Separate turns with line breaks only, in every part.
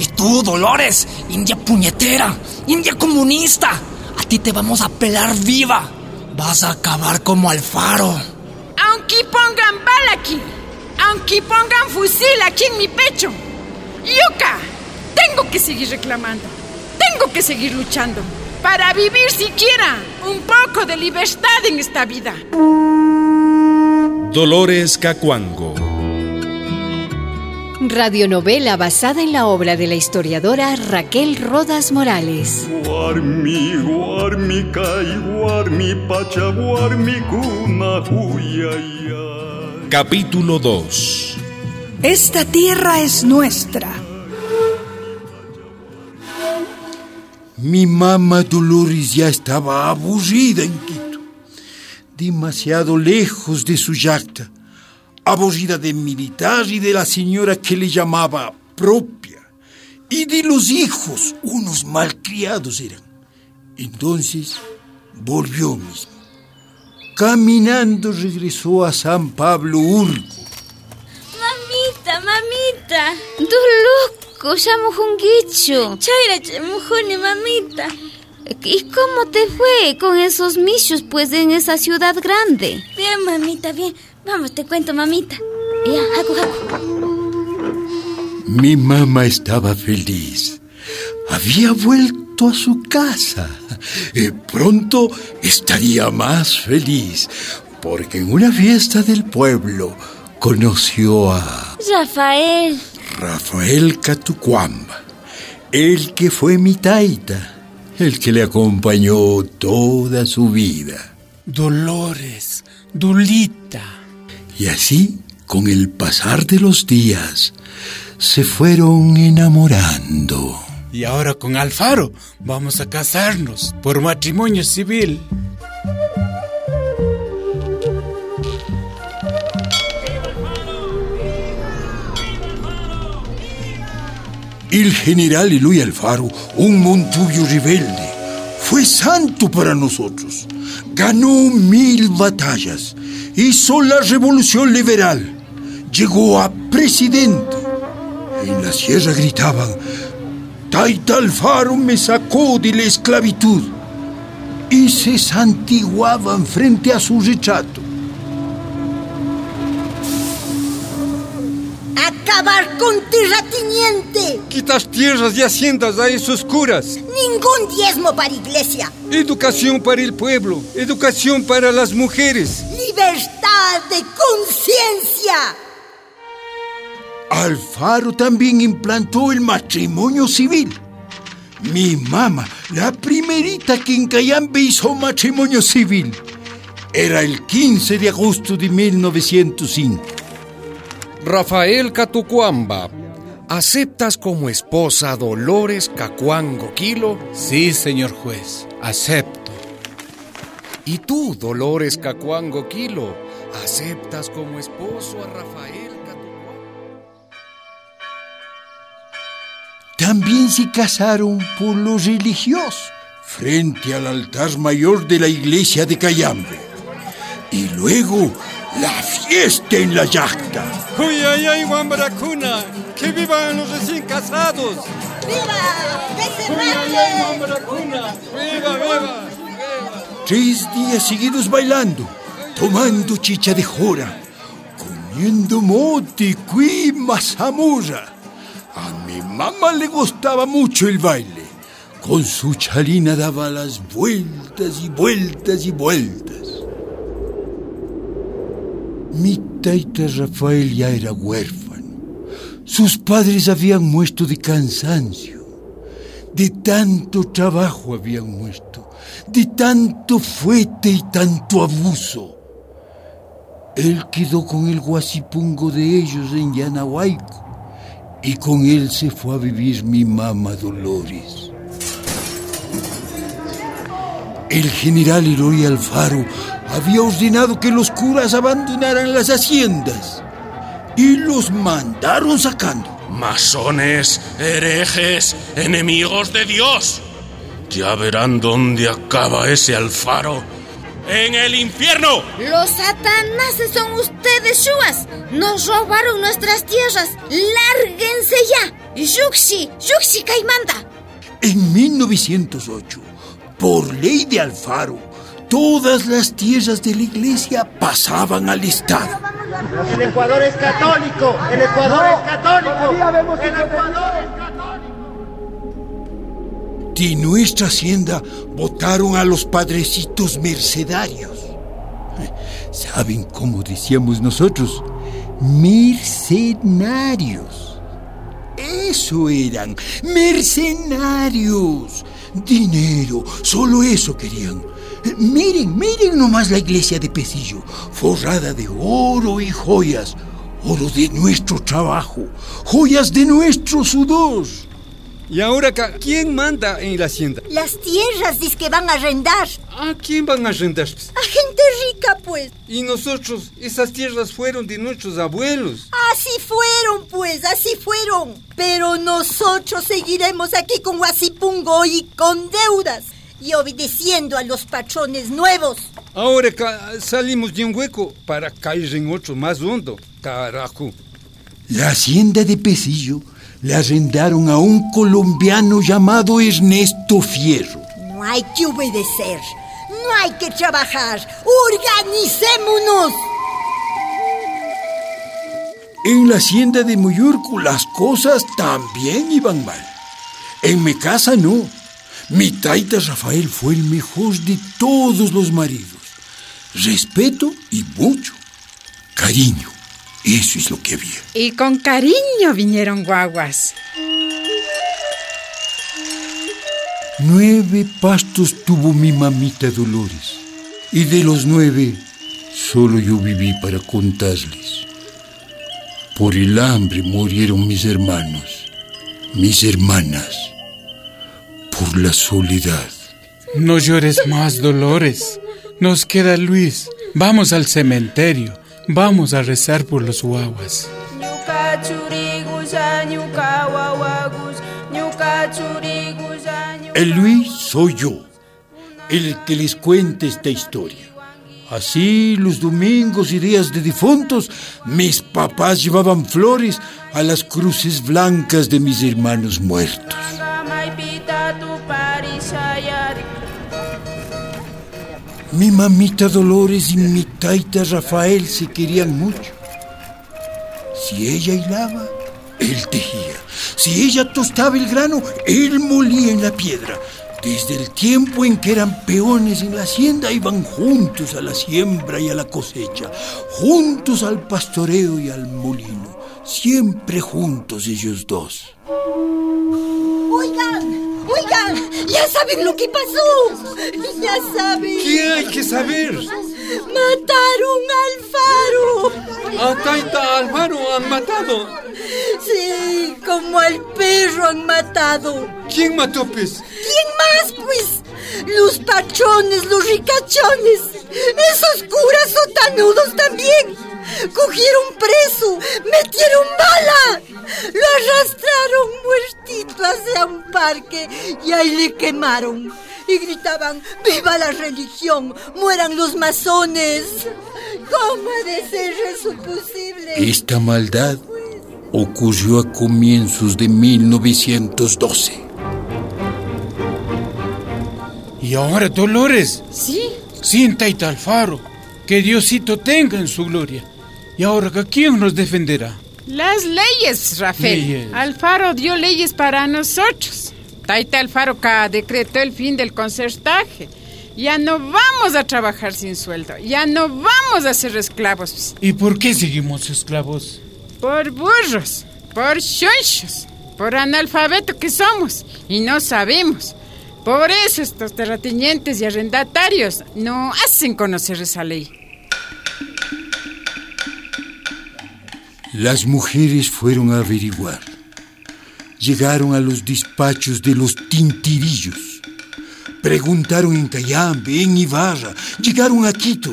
Y tú, Dolores, India puñetera, India comunista, a ti te vamos a pelar viva. Vas a acabar como Alfaro.
Aunque pongan bala aquí, aunque pongan fusil aquí en mi pecho, Yuka, tengo que seguir reclamando, tengo que seguir luchando para vivir siquiera un poco de libertad en esta vida.
Dolores Cacuango.
Radionovela basada en la obra de la historiadora Raquel Rodas Morales.
Capítulo 2
Esta tierra es nuestra.
Mi mamá Dolores ya estaba aburrida en Quito, demasiado lejos de su yacta, aburrida de militar y de la señora que le llamaba propia, y de los hijos, unos malcriados eran. Entonces volvió mismo. Caminando regresó a San Pablo Urco.
Mamita, mamita, loco, llamo junguicho. Chaira, mujoni, mamita. ¿Y cómo te fue con esos michos, pues, en esa ciudad grande? Bien, mamita, bien. Vamos, te cuento, mamita. Ya, jaco, jaco.
Mi mamá estaba feliz. Había vuelto a su casa. Eh, pronto estaría más feliz, porque en una fiesta del pueblo conoció a
Rafael.
Rafael Catucuamba, el que fue mi taita, el que le acompañó toda su vida.
Dolores, Dulita.
Y así, con el pasar de los días, se fueron enamorando.
Y ahora con Alfaro vamos a casarnos por matrimonio civil.
El general Eloy Alfaro, un montubio rebelde, fue santo para nosotros. Ganó mil batallas, hizo la revolución liberal, llegó a presidente. En la sierra gritaban, Taita Alfaro me sacó de la esclavitud y se santiguaban frente a su retrato.
acabar con terratiniente.
Quitas tierras y haciendas a esos curas.
Ningún diezmo para iglesia.
Educación para el pueblo. Educación para las mujeres.
Libertad de conciencia.
Alfaro también implantó el matrimonio civil. Mi mamá, la primerita que en Cayambe hizo matrimonio civil, era el 15 de agosto de 1905.
Rafael Catucuamba, ¿aceptas como esposa a Dolores Cacuango Quilo?
Sí, señor juez, acepto.
¿Y tú, Dolores Cacuango Quilo, aceptas como esposo a Rafael Catucuamba?
También se casaron por lo religioso, frente al altar mayor de la iglesia de Cayambe. Y luego la fiesta en la yacta.
¡Uy, ay, ay, Guambaracuna! ¡Que vivan los recién casados!
¡Viva! ¡Que se
¡Uy, ay, ay, Guambaracuna! ¡Viva, viva!
Tres días seguidos bailando, tomando chicha de jora, comiendo mote, cuí, mazamorra. A mi mamá le gustaba mucho el baile. Con su chalina daba las vueltas y vueltas y vueltas. Mi taita Rafael ya era huérfano. Sus padres habían muerto de cansancio. De tanto trabajo habían muerto. De tanto fuete y tanto abuso. Él quedó con el guasipungo de ellos en Yanahuayco. Y con él se fue a vivir mi mamá Dolores. El general Eloy Alfaro había ordenado que los curas abandonaran las haciendas y los mandaron sacando.
Masones, herejes, enemigos de Dios. Ya verán dónde acaba ese Alfaro. ¡En el infierno!
Los satanases son ustedes, Shuas. Nos robaron nuestras tierras. Lárguense ya. Y Yuxi, Yuxi Caimanda.
En 1908, por ley de Alfaro, todas las tierras de la iglesia pasaban al Estado.
El Ecuador es católico, el Ecuador es católico. El Ecuador es
De nuestra hacienda votaron a los padrecitos mercedarios. ¿Saben cómo decíamos nosotros? Mercenarios. Eso eran, mercenarios. Dinero, solo eso querían. Miren, miren nomás la iglesia de Pecillo, forrada de oro y joyas. Oro de nuestro trabajo, joyas de nuestro sudor.
¿Y ahora quién manda en la hacienda?
Las tierras dice que van a arrendar.
¿A quién van a arrendar?
A gente rica, pues.
Y nosotros, esas tierras fueron de nuestros abuelos.
Así fueron, pues, así fueron. Pero nosotros seguiremos aquí con Huasipungo y con deudas. Y obedeciendo a los patrones nuevos.
Ahora ca- salimos de un hueco para caer en otro más hondo. Carajo.
La hacienda de Pecillo le arrendaron a un colombiano llamado Ernesto Fierro.
No hay que obedecer. No hay que trabajar. Organicémonos.
En la hacienda de Muyurco las cosas también iban mal. En mi casa no. Mi taita Rafael fue el mejor de todos los maridos. Respeto y mucho. Cariño. Eso es lo que había.
Y con cariño vinieron guaguas.
Nueve pastos tuvo mi mamita Dolores. Y de los nueve, solo yo viví para contarles. Por el hambre murieron mis hermanos, mis hermanas. Por la soledad.
No llores más, Dolores. Nos queda Luis. Vamos al cementerio. Vamos a rezar por los guaguas.
El Luis soy yo, el que les cuenta esta historia. Así, los domingos y días de difuntos, mis papás llevaban flores a las cruces blancas de mis hermanos muertos. Mi mamita Dolores y mi taita Rafael se querían mucho. Si ella hilaba, él tejía. Si ella tostaba el grano, él molía en la piedra. Desde el tiempo en que eran peones en la hacienda, iban juntos a la siembra y a la cosecha, juntos al pastoreo y al molino, siempre juntos ellos dos.
Ya saben lo que pasó. Ya saben.
¿Qué hay que saber?
Mataron al faro.
A Taita Alvaro han matado.
Sí, como al perro han matado.
¿Quién mató, pues?
¿Quién más, pues? Los pachones, los ricachones. Esos curas sotanudos también. Cogieron preso, metieron bala. Lo arrastraron muertito hacia un parque y ahí le quemaron. Y gritaban, ¡Viva la religión! ¡Mueran los masones! ¿Cómo ha de ser eso posible?
Esta maldad ocurrió a comienzos de 1912.
Y ahora, Dolores.
Sí.
Sienta Alfaro. Que Diosito tenga en su gloria. Y ahora, ¿a quién nos defenderá?
Las leyes, Rafael.
Leyes.
Alfaro dio leyes para nosotros. Taita Alfaro decretó el fin del concertaje. Ya no vamos a trabajar sin sueldo. Ya no vamos a ser esclavos.
¿Y por qué seguimos esclavos?
Por burros, por chonchos, por analfabeto que somos y no sabemos. Por eso estos terratenientes y arrendatarios no hacen conocer esa ley.
Las mujeres fueron a averiguar. Llegaron a los despachos de los tintirillos. Preguntaron en Cayambe, en Ibarra. Llegaron a Quito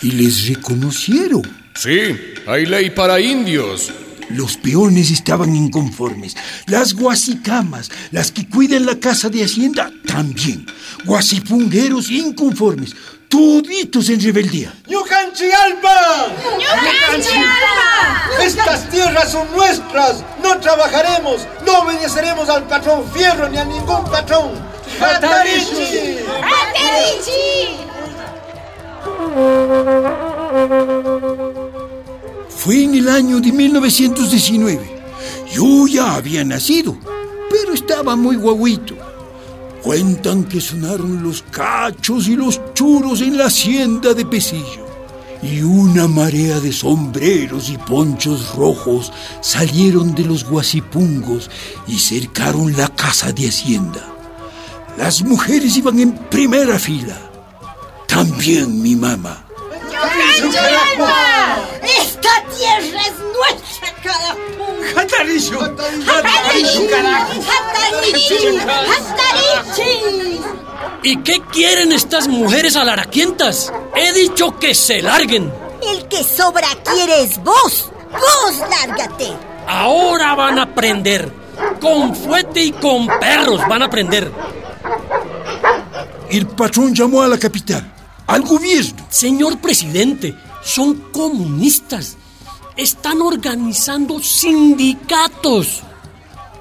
y les reconocieron.
Sí, hay ley para indios.
Los peones estaban inconformes. Las guasicamas, las que cuidan la casa de Hacienda, también. Guasipungueros inconformes. Toditos en rebeldía.
¡Yucanchialpa!
¡Yucanchialpa!
Estas tierras son nuestras. No trabajaremos, no obedeceremos al patrón Fierro ni a ningún patrón. ¡Hatarichi!
Fue en el año de 1919. Yo ya había nacido, pero estaba muy guaguito. Cuentan que sonaron los cachos y los churos en la hacienda de Pesillo. Y una marea de sombreros y ponchos rojos salieron de los guasipungos y cercaron la casa de Hacienda. Las mujeres iban en primera fila. También mi mamá.
¡Esta tierra es nuestra, carajo!
¡Hataricho!
¡Hatarichi! ¡Hatarichi! ¡Hatarichi!
¿Y qué quieren estas mujeres alaraquientas? He dicho que se larguen.
El que sobra quiere es vos. Vos lárgate.
Ahora van a aprender. Con fuete y con perros van a aprender.
El patrón llamó a la capital, al gobierno.
Señor presidente, son comunistas. Están organizando sindicatos.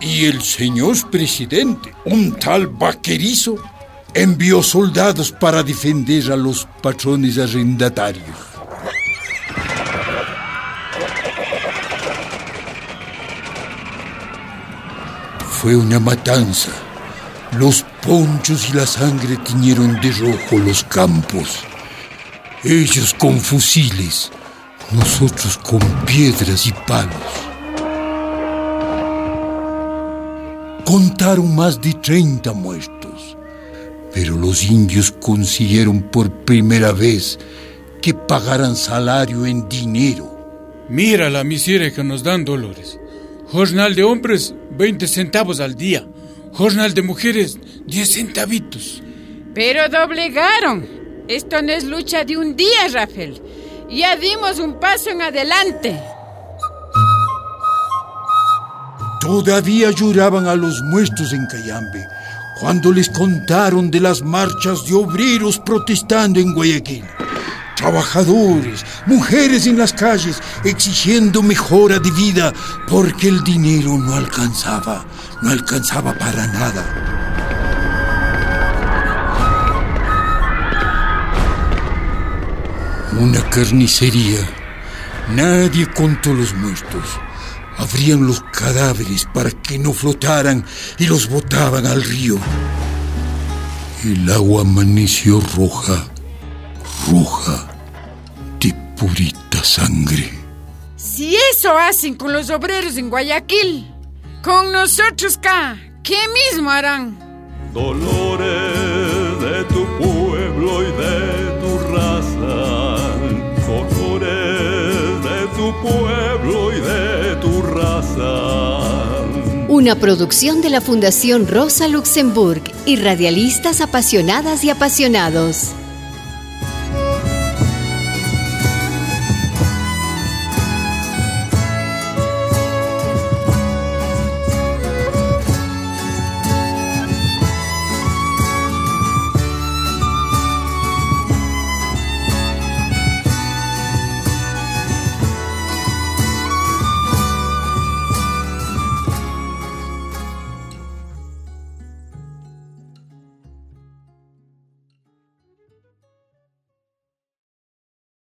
Y el señor presidente, un tal vaquerizo, envió soldados para defender a los patrones arrendatarios. Fue una matanza. Los ponchos y la sangre tiñeron de rojo los campos. Ellos con fusiles, nosotros con piedras y palos. Contaron más de 30 muertos, pero los indios consiguieron por primera vez que pagaran salario en dinero.
Mira la miseria que nos dan, Dolores. Jornal de hombres, 20 centavos al día. Jornal de mujeres, 10 centavitos.
Pero doblegaron. Esto no es lucha de un día, Rafael. Ya dimos un paso en adelante.
Todavía lloraban a los muertos en Cayambe cuando les contaron de las marchas de obreros protestando en Guayaquil. Trabajadores, mujeres en las calles exigiendo mejora de vida porque el dinero no alcanzaba, no alcanzaba para nada. Una carnicería. Nadie contó los muertos. Abrían los cadáveres para que no flotaran y los botaban al río. El agua amaneció roja, roja, de purita sangre.
Si eso hacen con los obreros en Guayaquil, con nosotros acá, ¿qué mismo harán?
Dolores pueblo y de tu raza.
Una producción de la Fundación Rosa Luxemburg y radialistas apasionadas y apasionados.